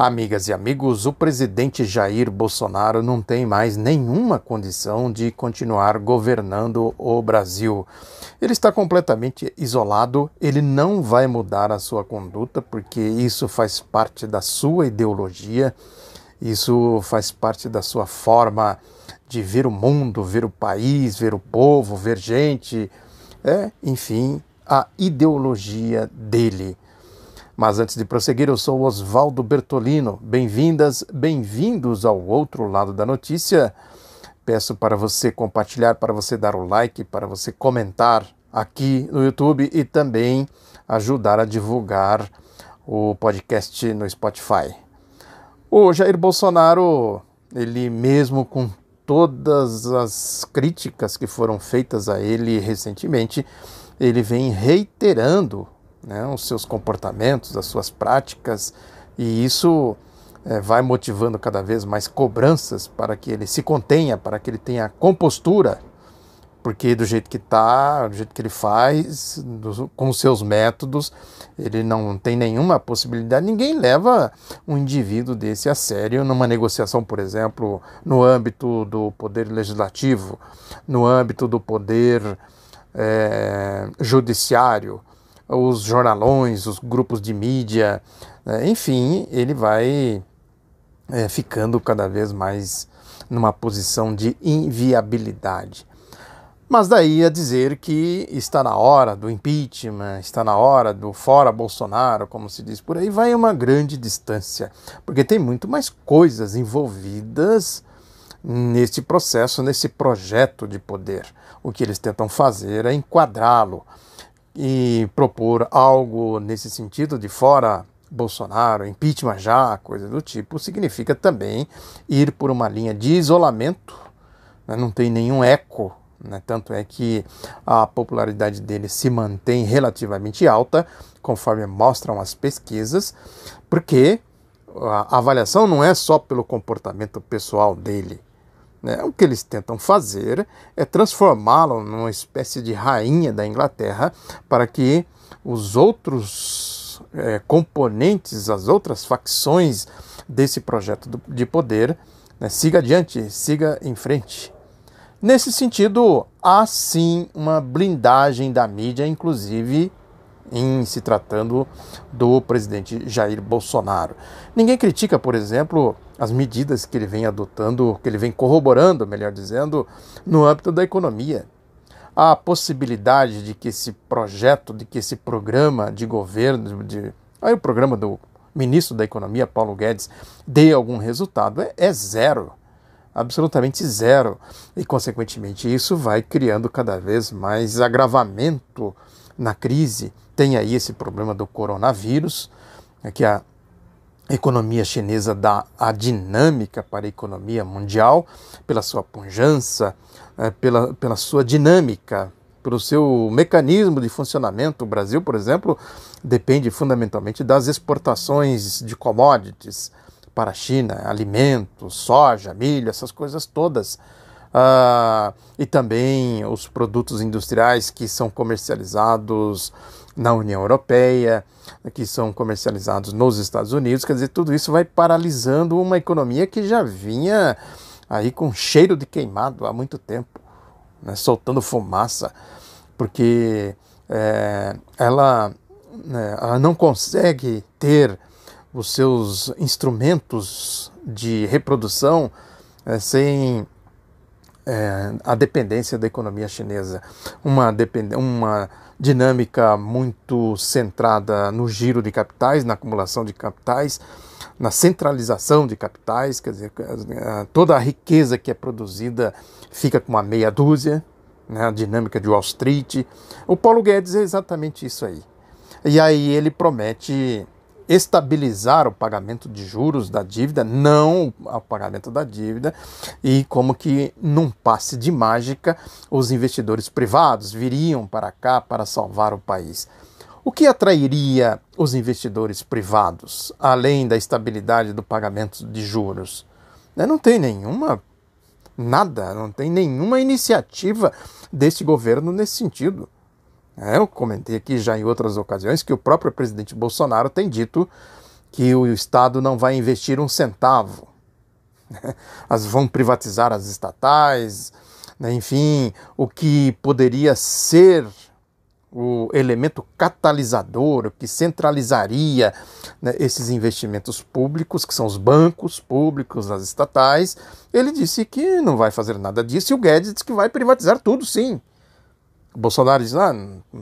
Amigas e amigos, o presidente Jair Bolsonaro não tem mais nenhuma condição de continuar governando o Brasil. Ele está completamente isolado, ele não vai mudar a sua conduta, porque isso faz parte da sua ideologia, isso faz parte da sua forma de ver o mundo, ver o país, ver o povo, ver gente, é, enfim, a ideologia dele. Mas antes de prosseguir, eu sou Oswaldo Bertolino. Bem-vindas, bem-vindos ao outro lado da notícia. Peço para você compartilhar, para você dar o like, para você comentar aqui no YouTube e também ajudar a divulgar o podcast no Spotify. O Jair Bolsonaro, ele mesmo com todas as críticas que foram feitas a ele recentemente, ele vem reiterando né, os seus comportamentos, as suas práticas, e isso é, vai motivando cada vez mais cobranças para que ele se contenha, para que ele tenha compostura, porque do jeito que está, do jeito que ele faz, do, com os seus métodos, ele não tem nenhuma possibilidade. Ninguém leva um indivíduo desse a sério numa negociação, por exemplo, no âmbito do poder legislativo, no âmbito do poder é, judiciário, os jornalões, os grupos de mídia, né? enfim, ele vai é, ficando cada vez mais numa posição de inviabilidade. Mas daí a dizer que está na hora do impeachment, está na hora do fora Bolsonaro, como se diz por aí, vai uma grande distância, porque tem muito mais coisas envolvidas nesse processo, nesse projeto de poder. O que eles tentam fazer é enquadrá-lo e propor algo nesse sentido de fora Bolsonaro, impeachment já, coisa do tipo, significa também ir por uma linha de isolamento, né? não tem nenhum eco, né? tanto é que a popularidade dele se mantém relativamente alta, conforme mostram as pesquisas, porque a avaliação não é só pelo comportamento pessoal dele, né? O que eles tentam fazer é transformá-lo numa espécie de rainha da Inglaterra para que os outros é, componentes, as outras facções desse projeto de poder né, siga adiante, siga em frente. Nesse sentido, há sim uma blindagem da mídia, inclusive em se tratando do presidente Jair Bolsonaro. Ninguém critica, por exemplo, as medidas que ele vem adotando, que ele vem corroborando, melhor dizendo, no âmbito da economia. A possibilidade de que esse projeto, de que esse programa de governo, de, aí o programa do ministro da Economia, Paulo Guedes, dê algum resultado é, é zero absolutamente zero. E, consequentemente, isso vai criando cada vez mais agravamento na crise. Tem aí esse problema do coronavírus, é que a economia chinesa dá a dinâmica para a economia mundial, pela sua pujança, é, pela, pela sua dinâmica, pelo seu mecanismo de funcionamento. O Brasil, por exemplo, depende fundamentalmente das exportações de commodities para a China, alimentos, soja, milho, essas coisas todas. Uh, e também os produtos industriais que são comercializados na União Europeia, que são comercializados nos Estados Unidos. Quer dizer, tudo isso vai paralisando uma economia que já vinha aí com cheiro de queimado há muito tempo, né, soltando fumaça, porque é, ela, né, ela não consegue ter os seus instrumentos de reprodução é, sem é, a dependência da economia chinesa, uma, uma dinâmica muito centrada no giro de capitais, na acumulação de capitais, na centralização de capitais, quer dizer, toda a riqueza que é produzida fica com uma meia dúzia, né, a dinâmica de Wall Street. O Paulo Guedes é exatamente isso aí. E aí ele promete estabilizar o pagamento de juros da dívida, não o pagamento da dívida, e como que num passe de mágica os investidores privados viriam para cá para salvar o país. O que atrairia os investidores privados, além da estabilidade do pagamento de juros? Né, não tem nenhuma nada, não tem nenhuma iniciativa deste governo nesse sentido. É, eu comentei aqui já em outras ocasiões que o próprio presidente Bolsonaro tem dito que o Estado não vai investir um centavo. As vão privatizar as estatais, né? enfim, o que poderia ser o elemento catalisador, o que centralizaria né, esses investimentos públicos, que são os bancos públicos, as estatais, ele disse que não vai fazer nada disso e o Guedes disse que vai privatizar tudo, sim. Bolsonaro diz: ah,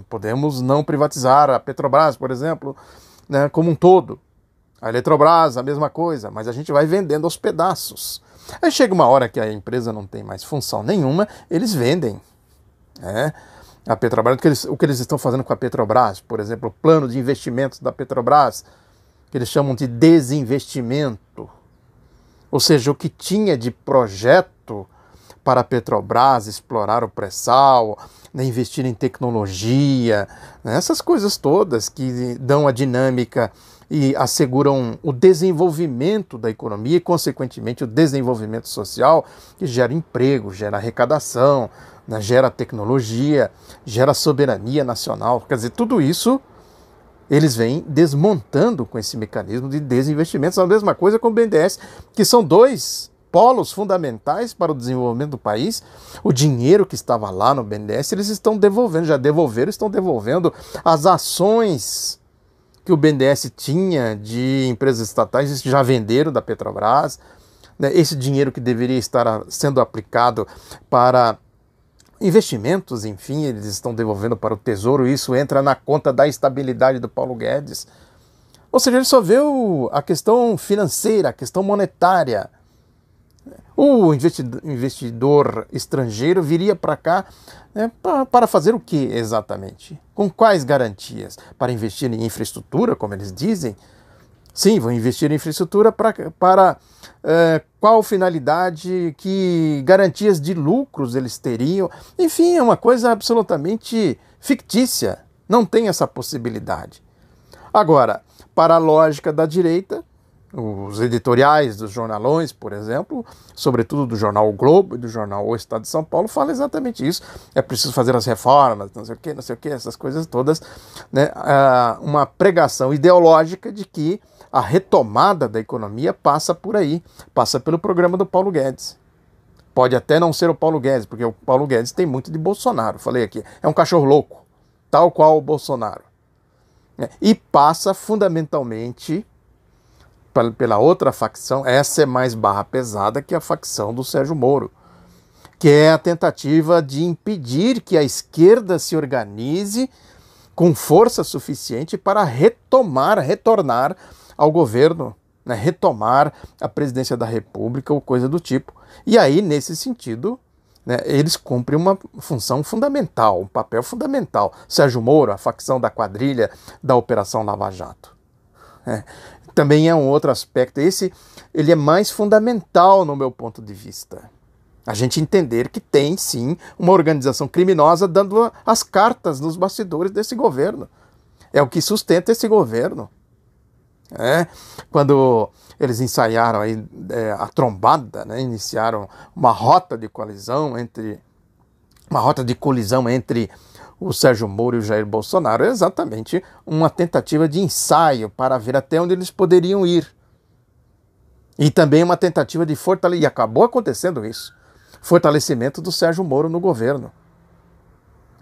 podemos não privatizar a Petrobras, por exemplo, né, como um todo. A Eletrobras, a mesma coisa, mas a gente vai vendendo aos pedaços. Aí chega uma hora que a empresa não tem mais função nenhuma, eles vendem. Né? A Petrobras, o que, eles, o que eles estão fazendo com a Petrobras, por exemplo, o plano de investimentos da Petrobras, que eles chamam de desinvestimento. Ou seja, o que tinha de projeto para a Petrobras explorar o pré-sal, né, investir em tecnologia, né, essas coisas todas que dão a dinâmica e asseguram o desenvolvimento da economia e, consequentemente, o desenvolvimento social, que gera emprego, gera arrecadação, né, gera tecnologia, gera soberania nacional. Quer dizer, tudo isso eles vêm desmontando com esse mecanismo de desinvestimentos. A mesma coisa com o BNDES, que são dois polos fundamentais para o desenvolvimento do país. O dinheiro que estava lá no BNDES, eles estão devolvendo, já devolveram, estão devolvendo as ações que o BNDES tinha de empresas estatais, já venderam da Petrobras. Né? Esse dinheiro que deveria estar sendo aplicado para investimentos, enfim, eles estão devolvendo para o Tesouro, isso entra na conta da estabilidade do Paulo Guedes. Ou seja, ele só vê a questão financeira, a questão monetária. O investidor, estrangeiro viria para cá né, para fazer o que exatamente? Com quais garantias? Para investir em infraestrutura, como eles dizem? Sim, vão investir em infraestrutura pra, para uh, qual finalidade, que garantias de lucros eles teriam. Enfim, é uma coisa absolutamente fictícia. Não tem essa possibilidade. Agora, para a lógica da direita, os editoriais dos jornalões, por exemplo, sobretudo do jornal o Globo e do jornal O Estado de São Paulo, falam exatamente isso. É preciso fazer as reformas, não sei o que, não sei o que, essas coisas todas. Né? Ah, uma pregação ideológica de que a retomada da economia passa por aí, passa pelo programa do Paulo Guedes. Pode até não ser o Paulo Guedes, porque o Paulo Guedes tem muito de Bolsonaro, falei aqui. É um cachorro louco, tal qual o Bolsonaro. É, e passa fundamentalmente pela outra facção, essa é mais barra pesada que a facção do Sérgio Moro, que é a tentativa de impedir que a esquerda se organize com força suficiente para retomar, retornar ao governo, né, retomar a presidência da República ou coisa do tipo. E aí, nesse sentido, né, eles cumprem uma função fundamental, um papel fundamental. Sérgio Moro, a facção da quadrilha da Operação Lava Jato. É, também é um outro aspecto. Esse ele é mais fundamental no meu ponto de vista. A gente entender que tem sim uma organização criminosa dando as cartas nos bastidores desse governo. É o que sustenta esse governo. É, quando eles ensaiaram aí, é, a trombada, né, iniciaram uma rota de colisão entre uma rota de colisão entre o Sérgio Moro e o Jair Bolsonaro é exatamente uma tentativa de ensaio para ver até onde eles poderiam ir. E também uma tentativa de fortalecer, e acabou acontecendo isso, fortalecimento do Sérgio Moro no governo.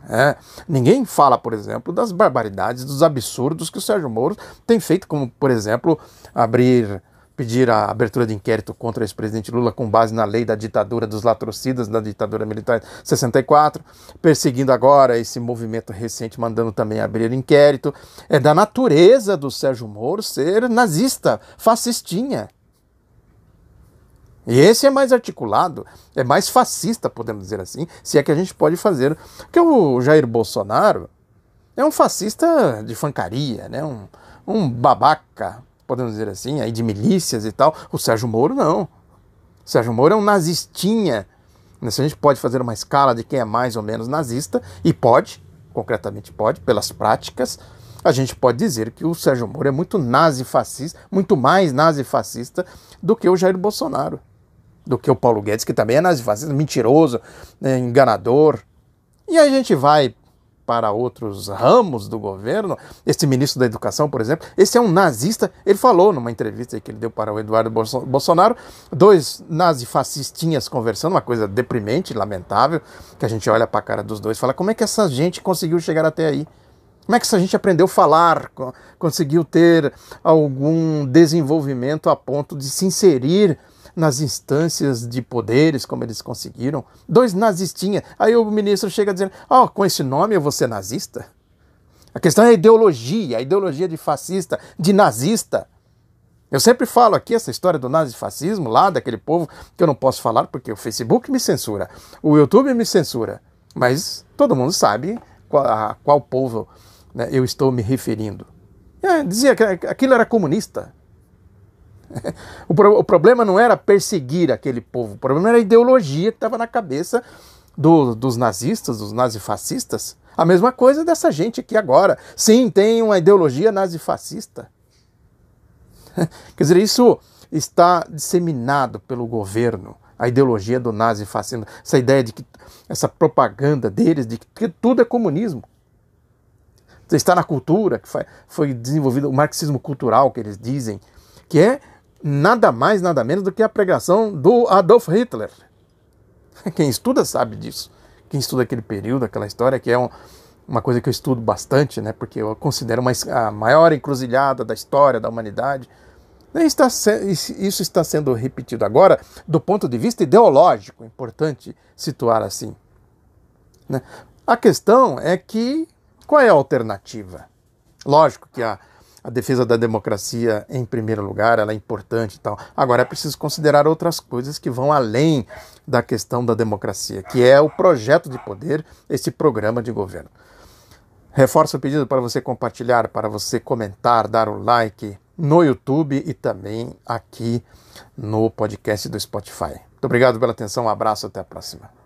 É, ninguém fala, por exemplo, das barbaridades, dos absurdos que o Sérgio Moro tem feito, como, por exemplo, abrir, pedir a abertura de inquérito contra o ex-presidente Lula com base na lei da ditadura dos latrocidas, da ditadura militar de 64, perseguindo agora esse movimento recente, mandando também abrir inquérito. É da natureza do Sérgio Moro ser nazista, fascistinha. E esse é mais articulado, é mais fascista, podemos dizer assim, se é que a gente pode fazer. Porque o Jair Bolsonaro é um fascista de fancaria, né? um, um babaca, podemos dizer assim, aí de milícias e tal. O Sérgio Moro não. O Sérgio Moro é um nazistinha. Se a gente pode fazer uma escala de quem é mais ou menos nazista, e pode, concretamente pode, pelas práticas, a gente pode dizer que o Sérgio Moro é muito nazi-fascista, muito mais nazi-fascista do que o Jair Bolsonaro do que o Paulo Guedes, que também é nazifascista, mentiroso, né, enganador. E aí a gente vai para outros ramos do governo. Este ministro da Educação, por exemplo, esse é um nazista. Ele falou numa entrevista que ele deu para o Eduardo Bolsonaro, dois nazifascistinhas conversando, uma coisa deprimente, lamentável, que a gente olha para a cara dos dois e fala: como é que essa gente conseguiu chegar até aí? Como é que essa gente aprendeu a falar, conseguiu ter algum desenvolvimento a ponto de se inserir nas instâncias de poderes, como eles conseguiram? Dois nazistinhas. Aí o ministro chega dizendo: Ó, oh, com esse nome eu vou ser nazista? A questão é a ideologia, a ideologia de fascista, de nazista. Eu sempre falo aqui essa história do nazifascismo, lá daquele povo que eu não posso falar porque o Facebook me censura, o YouTube me censura, mas todo mundo sabe a qual povo né, eu estou me referindo. É, dizia que aquilo era comunista. o, pro, o, problema não era perseguir aquele povo, o problema era a ideologia que estava na cabeça do, dos nazistas, dos nazifascistas. A mesma coisa dessa gente aqui agora. Sim, tem uma ideologia nazifascista. Quer dizer, isso está disseminado pelo governo, a ideologia do nazifascismo, essa ideia de que, essa propaganda deles de que tudo é comunismo está na cultura, que foi desenvolvido o marxismo cultural, que eles dizem, que é nada mais, nada menos do que a pregação do Adolf Hitler. Quem estuda sabe disso. Quem estuda aquele período, aquela história, que é um, uma coisa que eu estudo bastante, né, porque eu considero uma, a maior encruzilhada da história da humanidade. Está, isso está sendo repetido agora do ponto de vista ideológico, importante situar assim. Né? A questão é que qual é a alternativa? Lógico que a, a defesa da democracia, em primeiro lugar, ela é importante e tal. Agora é preciso considerar outras coisas que vão além da questão da democracia, que é o projeto de poder, esse programa de governo. Reforço o pedido para você compartilhar, para você comentar, dar o like no YouTube e também aqui no podcast do Spotify. Muito obrigado pela atenção, um abraço, até a próxima.